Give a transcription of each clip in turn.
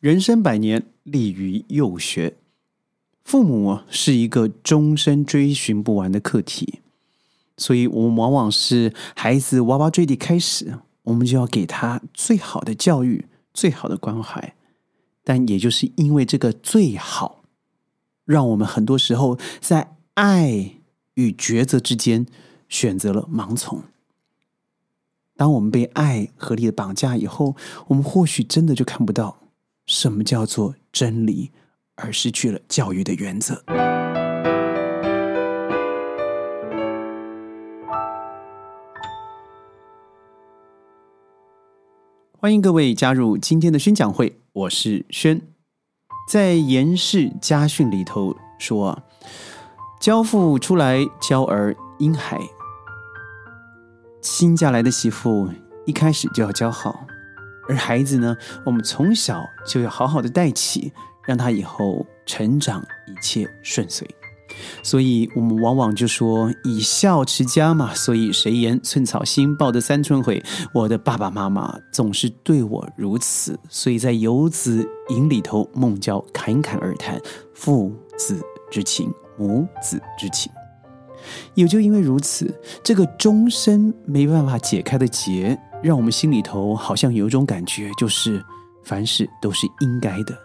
人生百年，立于幼学。父母是一个终身追寻不完的课题，所以我们往往是孩子娃娃坠地开始，我们就要给他最好的教育、最好的关怀。但也就是因为这个最好，让我们很多时候在爱与抉择之间选择了盲从。当我们被爱合理的绑架以后，我们或许真的就看不到。什么叫做真理，而失去了教育的原则？欢迎各位加入今天的宣讲会，我是轩。在严氏家训里头说：“教父出来教儿婴孩，新嫁来的媳妇一开始就要教好。”而孩子呢，我们从小就要好好的带起，让他以后成长一切顺遂。所以，我们往往就说以孝持家嘛。所以，谁言寸草心，报得三春晖？我的爸爸妈妈总是对我如此。所以在《游子吟》里头，孟郊侃侃而谈父子之情、母子之情。也就因为如此，这个终身没办法解开的结。让我们心里头好像有一种感觉，就是凡事都是应该的。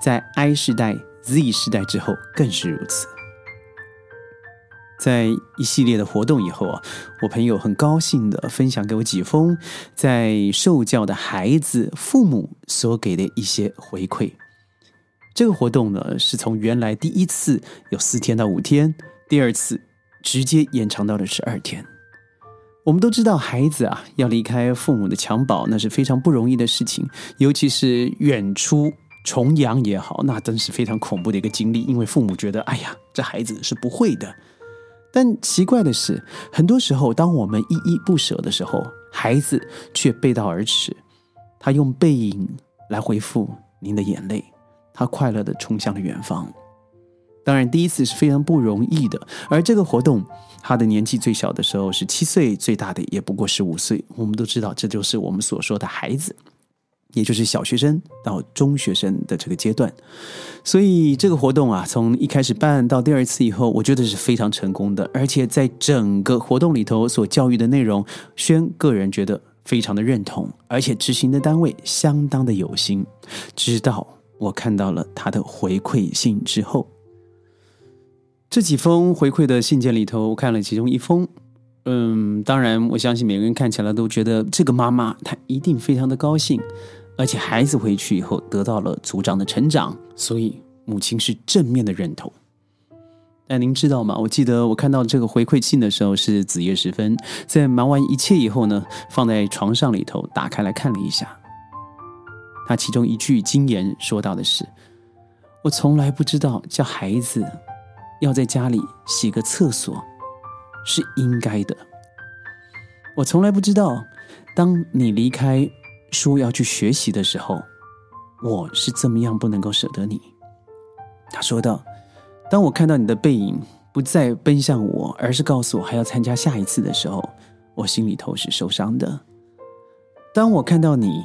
在 I 世代、Z 世代之后更是如此。在一系列的活动以后啊，我朋友很高兴的分享给我几封在受教的孩子父母所给的一些回馈。这个活动呢，是从原来第一次有四天到五天，第二次直接延长到了十二天。我们都知道，孩子啊要离开父母的襁褓，那是非常不容易的事情，尤其是远出重洋也好，那真是非常恐怖的一个经历。因为父母觉得，哎呀，这孩子是不会的。但奇怪的是，很多时候，当我们依依不舍的时候，孩子却背道而驰。他用背影来回复您的眼泪，他快乐的冲向了远方。当然，第一次是非常不容易的。而这个活动，他的年纪最小的时候是七岁，最大的也不过十五岁。我们都知道，这就是我们所说的孩子，也就是小学生到中学生的这个阶段。所以，这个活动啊，从一开始办到第二次以后，我觉得是非常成功的。而且，在整个活动里头所教育的内容，轩个人觉得非常的认同，而且执行的单位相当的有心。直到我看到了他的回馈信之后。这几封回馈的信件里头，我看了其中一封。嗯，当然，我相信每个人看起来都觉得这个妈妈她一定非常的高兴，而且孩子回去以后得到了组长的成长，所以母亲是正面的认同。但您知道吗？我记得我看到这个回馈信的时候是子夜时分，在忙完一切以后呢，放在床上里头打开来看了一下。他其中一句金言说到的是：“我从来不知道叫孩子。”要在家里洗个厕所是应该的。我从来不知道，当你离开书要去学习的时候，我是怎么样不能够舍得你。他说道：“当我看到你的背影不再奔向我，而是告诉我还要参加下一次的时候，我心里头是受伤的。当我看到你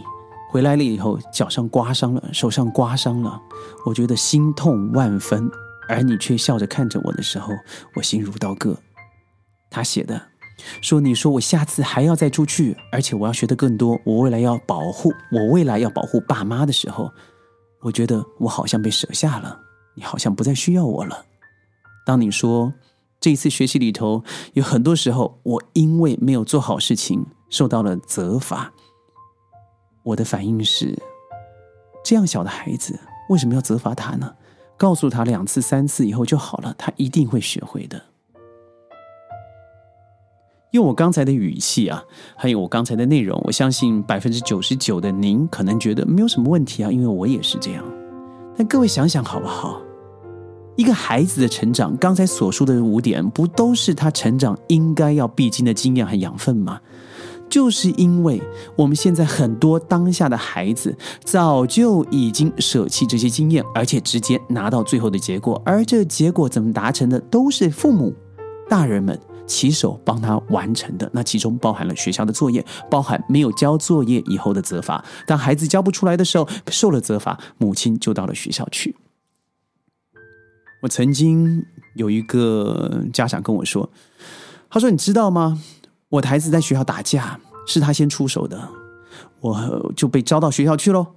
回来了以后，脚上刮伤了，手上刮伤了，我觉得心痛万分。”而你却笑着看着我的时候，我心如刀割。他写的说：“你说我下次还要再出去，而且我要学的更多。我未来要保护我未来要保护爸妈的时候，我觉得我好像被舍下了，你好像不再需要我了。当你说这一次学习里头有很多时候，我因为没有做好事情受到了责罚，我的反应是：这样小的孩子为什么要责罚他呢？”告诉他两次、三次以后就好了，他一定会学会的。用我刚才的语气啊，还有我刚才的内容，我相信百分之九十九的您可能觉得没有什么问题啊，因为我也是这样。但各位想想好不好？一个孩子的成长，刚才所说的五点，不都是他成长应该要必经的经验和养分吗？就是因为我们现在很多当下的孩子早就已经舍弃这些经验，而且直接拿到最后的结果，而这结果怎么达成的，都是父母、大人们起手帮他完成的。那其中包含了学校的作业，包含没有交作业以后的责罚。当孩子交不出来的时候，受了责罚，母亲就到了学校去。我曾经有一个家长跟我说：“他说你知道吗？我的孩子在学校打架，是他先出手的，我就被招到学校去喽。”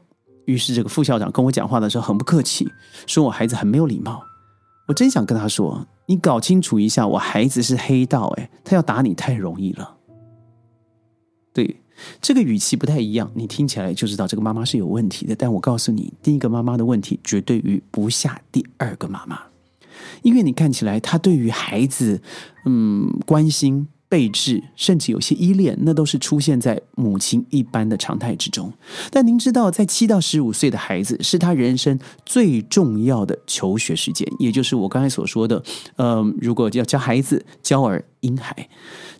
于是这个副校长跟我讲话的时候很不客气，说我孩子很没有礼貌。我真想跟他说：“你搞清楚一下，我孩子是黑道，哎，他要打你太容易了。”对，这个语气不太一样，你听起来就知道这个妈妈是有问题的。但我告诉你，第一个妈妈的问题绝对于不下第二个妈妈。因为你看起来，他对于孩子，嗯，关心、备至，甚至有些依恋，那都是出现在母亲一般的常态之中。但您知道，在七到十五岁的孩子，是他人生最重要的求学时间，也就是我刚才所说的，嗯，如果要教孩子，教儿婴孩，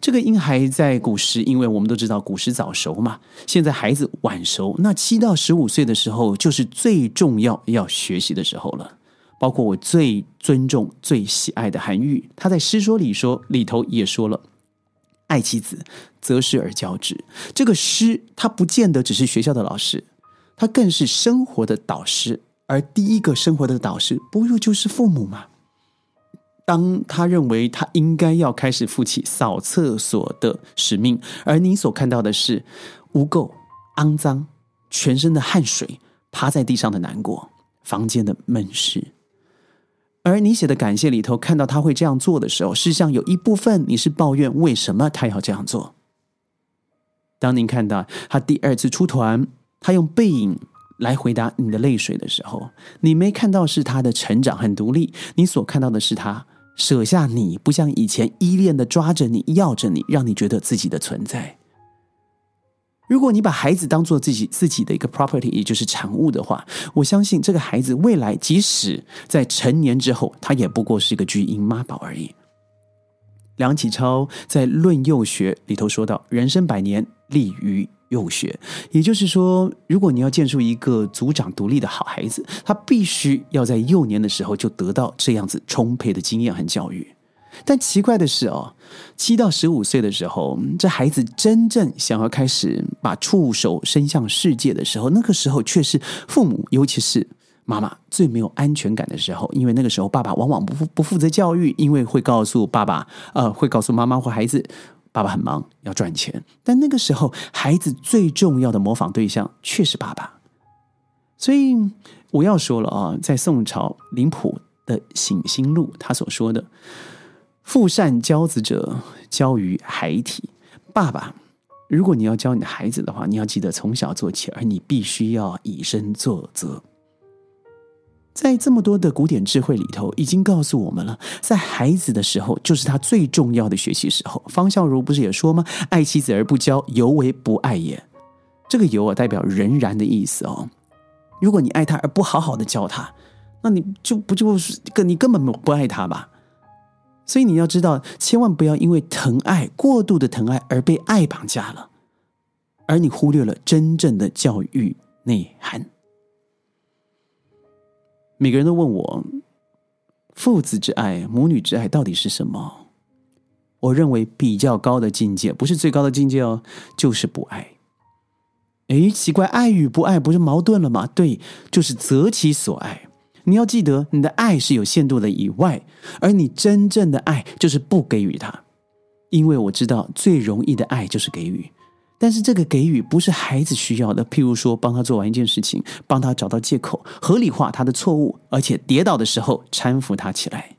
这个婴孩在古时，因为我们都知道古时早熟嘛，现在孩子晚熟，那七到十五岁的时候，就是最重要要学习的时候了。包括我最尊重、最喜爱的韩愈，他在《诗说》里说里头也说了：“爱其子，择师而教之。”这个师，他不见得只是学校的老师，他更是生活的导师。而第一个生活的导师，不又就是父母吗？当他认为他应该要开始负起扫厕所的使命，而你所看到的是污垢、肮脏、全身的汗水、趴在地上的难过、房间的闷湿。而你写的感谢里头，看到他会这样做的时候，事实上有一部分你是抱怨为什么他要这样做。当您看到他第二次出团，他用背影来回答你的泪水的时候，你没看到是他的成长很独立，你所看到的是他舍下你，不像以前依恋的抓着你要着你，让你觉得自己的存在。如果你把孩子当做自己自己的一个 property，也就是产物的话，我相信这个孩子未来即使在成年之后，他也不过是一个巨婴妈宝而已。梁启超在《论幼学》里头说到：“人生百年，立于幼学。”也就是说，如果你要建树一个组长独立的好孩子，他必须要在幼年的时候就得到这样子充沛的经验和教育。但奇怪的是哦，七到十五岁的时候，这孩子真正想要开始把触手伸向世界的时候，那个时候却是父母，尤其是妈妈最没有安全感的时候。因为那个时候，爸爸往往不负不负责教育，因为会告诉爸爸，呃，会告诉妈妈或孩子，爸爸很忙要赚钱。但那个时候，孩子最重要的模仿对象却是爸爸。所以我要说了啊，在宋朝林普的《醒心录》，他所说的。父善教子者，教于孩体。爸爸，如果你要教你的孩子的话，你要记得从小做起，而你必须要以身作则。在这么多的古典智慧里头，已经告诉我们了，在孩子的时候，就是他最重要的学习时候。方孝孺不是也说吗？爱妻子而不教，犹为不爱也。这个“犹”啊，代表仍然的意思哦。如果你爱他而不好好的教他，那你就不就是根你根本不爱他吧？所以你要知道，千万不要因为疼爱过度的疼爱而被爱绑架了，而你忽略了真正的教育内涵。每个人都问我，父子之爱、母女之爱到底是什么？我认为比较高的境界，不是最高的境界哦，就是不爱。哎，奇怪，爱与不爱不是矛盾了吗？对，就是择其所爱。你要记得，你的爱是有限度的以外，而你真正的爱就是不给予他，因为我知道最容易的爱就是给予，但是这个给予不是孩子需要的。譬如说，帮他做完一件事情，帮他找到借口，合理化他的错误，而且跌倒的时候搀扶他起来。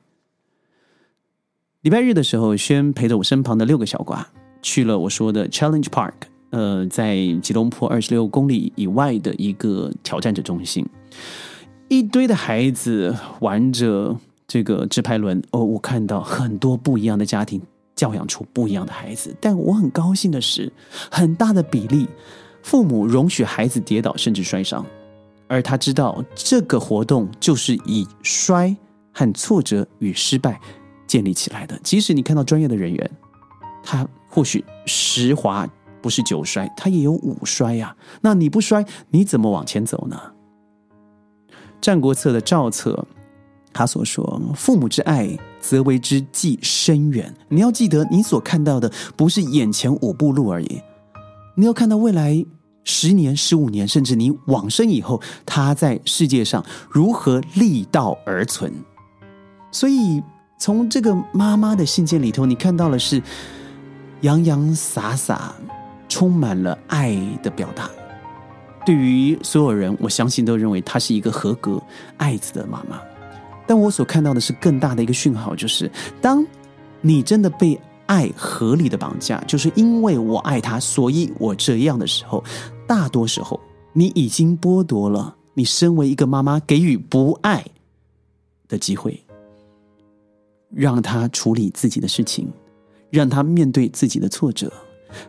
礼拜日的时候，轩陪着我身旁的六个小瓜去了我说的 Challenge Park，呃，在吉隆坡二十六公里以外的一个挑战者中心。一堆的孩子玩着这个直排轮哦，我看到很多不一样的家庭教养出不一样的孩子，但我很高兴的是，很大的比例父母容许孩子跌倒甚至摔伤，而他知道这个活动就是以摔和挫折与失败建立起来的。即使你看到专业的人员，他或许十滑不是九摔，他也有五摔呀。那你不摔，你怎么往前走呢？《战国策》的赵策，他所说：“父母之爱，则为之计深远。你要记得，你所看到的不是眼前五步路而已，你要看到未来十年、十五年，甚至你往生以后，他在世界上如何立道而存。所以，从这个妈妈的信件里头，你看到的是洋洋洒洒、充满了爱的表达。对于所有人，我相信都认为她是一个合格爱子的妈妈。但我所看到的是更大的一个讯号，就是当你真的被爱合理的绑架，就是因为我爱他，所以我这样的时候，大多时候你已经剥夺了你身为一个妈妈给予不爱的机会，让他处理自己的事情，让他面对自己的挫折。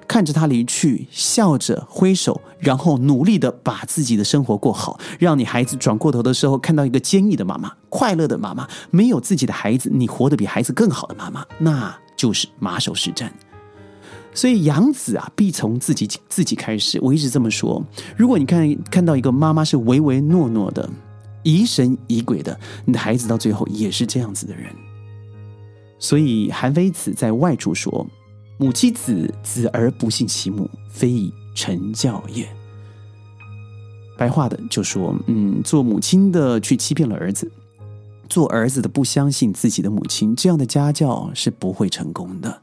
看着他离去，笑着挥手，然后努力的把自己的生活过好，让你孩子转过头的时候看到一个坚毅的妈妈，快乐的妈妈，没有自己的孩子，你活得比孩子更好的妈妈，那就是马首是瞻。所以养子啊，必从自己自己开始。我一直这么说。如果你看看到一个妈妈是唯唯诺诺的、疑神疑鬼的，你的孩子到最后也是这样子的人。所以韩非子在外出说。母妻子，子而不信其母，非以成教也。白话的就说，嗯，做母亲的去欺骗了儿子，做儿子的不相信自己的母亲，这样的家教是不会成功的。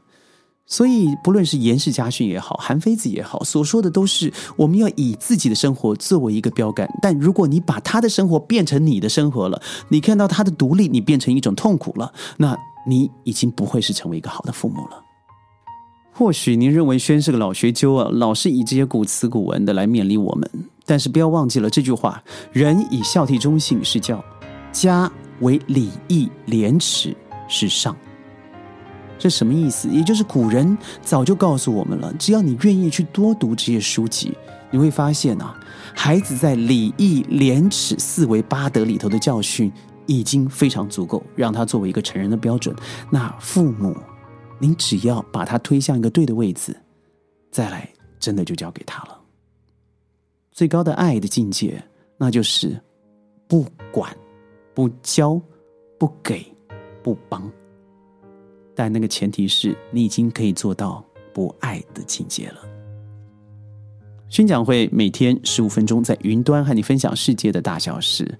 所以，不论是严氏家训也好，韩非子也好，所说的都是我们要以自己的生活作为一个标杆。但如果你把他的生活变成你的生活了，你看到他的独立，你变成一种痛苦了，那你已经不会是成为一个好的父母了。或许您认为轩是个老学究啊，老是以这些古词古文的来勉励我们，但是不要忘记了这句话：人以孝悌忠信是教，家为礼义廉耻是上。这什么意思？也就是古人早就告诉我们了，只要你愿意去多读这些书籍，你会发现啊，孩子在礼义廉耻四维八德里头的教训已经非常足够，让他作为一个成人的标准。那父母。您只要把他推向一个对的位置，再来，真的就交给他了。最高的爱的境界，那就是不管、不教、不给、不帮。但那个前提是你已经可以做到不爱的境界了。宣讲会每天十五分钟，在云端和你分享世界的大小事。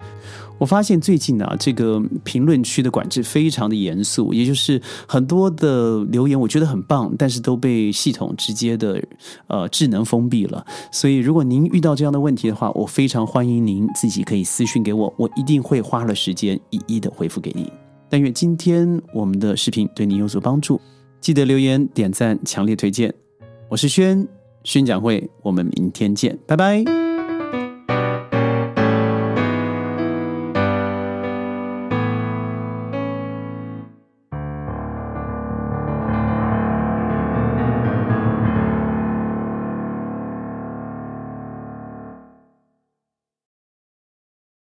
我发现最近啊，这个评论区的管制非常的严肃，也就是很多的留言我觉得很棒，但是都被系统直接的呃智能封闭了。所以如果您遇到这样的问题的话，我非常欢迎您自己可以私讯给我，我一定会花了时间一一的回复给您。但愿今天我们的视频对您有所帮助，记得留言点赞，强烈推荐。我是轩宣讲会，我们明天见，拜拜。